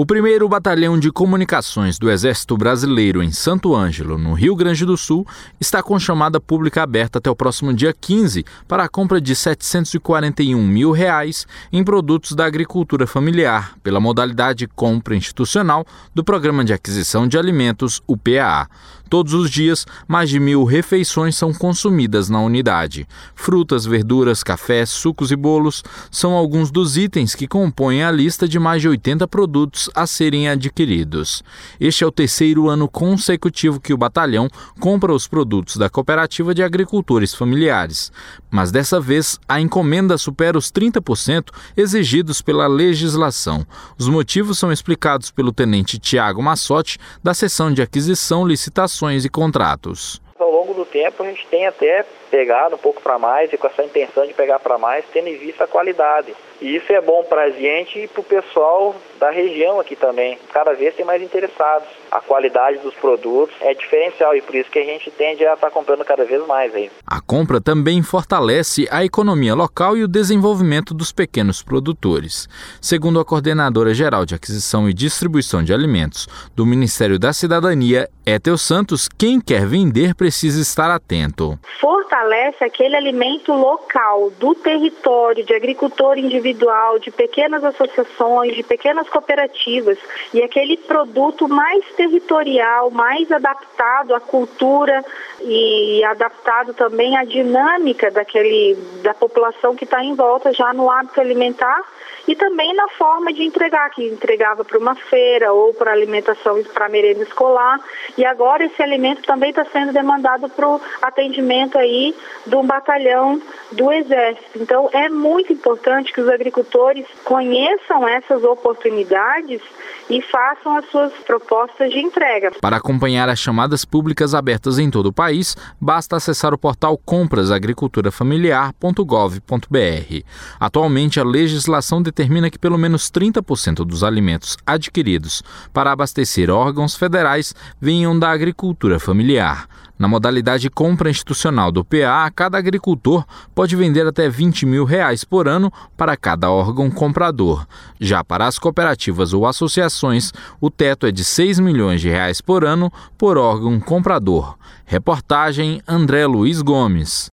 O primeiro batalhão de comunicações do Exército Brasileiro em Santo Ângelo, no Rio Grande do Sul, está com chamada pública aberta até o próximo dia 15 para a compra de 741 mil reais em produtos da agricultura familiar, pela modalidade compra institucional do Programa de Aquisição de Alimentos, o PAA. Todos os dias, mais de mil refeições são consumidas na unidade. Frutas, verduras, cafés, sucos e bolos são alguns dos itens que compõem a lista de mais de 80 produtos a serem adquiridos. Este é o terceiro ano consecutivo que o batalhão compra os produtos da Cooperativa de Agricultores Familiares. Mas dessa vez, a encomenda supera os 30% exigidos pela legislação. Os motivos são explicados pelo tenente Tiago Massotti, da seção de aquisição, licitação e contratos. Ao longo do tempo, a gente tem até pegado um pouco para mais e com essa intenção de pegar para mais, tendo em vista a qualidade. E isso é bom para a gente e para o pessoal da região aqui também. Cada vez tem mais interessados. A qualidade dos produtos é diferencial e por isso que a gente tende a estar tá comprando cada vez mais aí. A compra também fortalece a economia local e o desenvolvimento dos pequenos produtores. Segundo a coordenadora geral de aquisição e distribuição de alimentos do Ministério da Cidadania, Etel Santos, quem quer vender precisa estar atento. Fortalece aquele alimento local, do território, de agricultor individual, de pequenas associações, de pequenas cooperativas e aquele produto mais territorial, mais adaptado à cultura e adaptado também à dinâmica daquele, da população que está em volta já no hábito alimentar e também na forma de entregar, que entregava para uma feira ou para alimentação para merenda escolar. E agora esse alimento também está sendo demandado para o atendimento aí de um batalhão do Exército. Então é muito importante que os agricultores conheçam essas oportunidades e façam as suas propostas de entrega. Para acompanhar as chamadas públicas abertas em todo o país, basta acessar o portal comprasagriculturafamiliar.gov.br. Atualmente, a legislação determina que pelo menos 30% dos alimentos adquiridos para abastecer órgãos federais venham da agricultura familiar. Na modalidade compra institucional do PA, cada agricultor pode vender até 20 mil reais por ano para cada órgão comprador. Já para as cooperativas ou associações, o teto é de 6 milhões de reais por ano por órgão comprador. Reportagem André Luiz Gomes.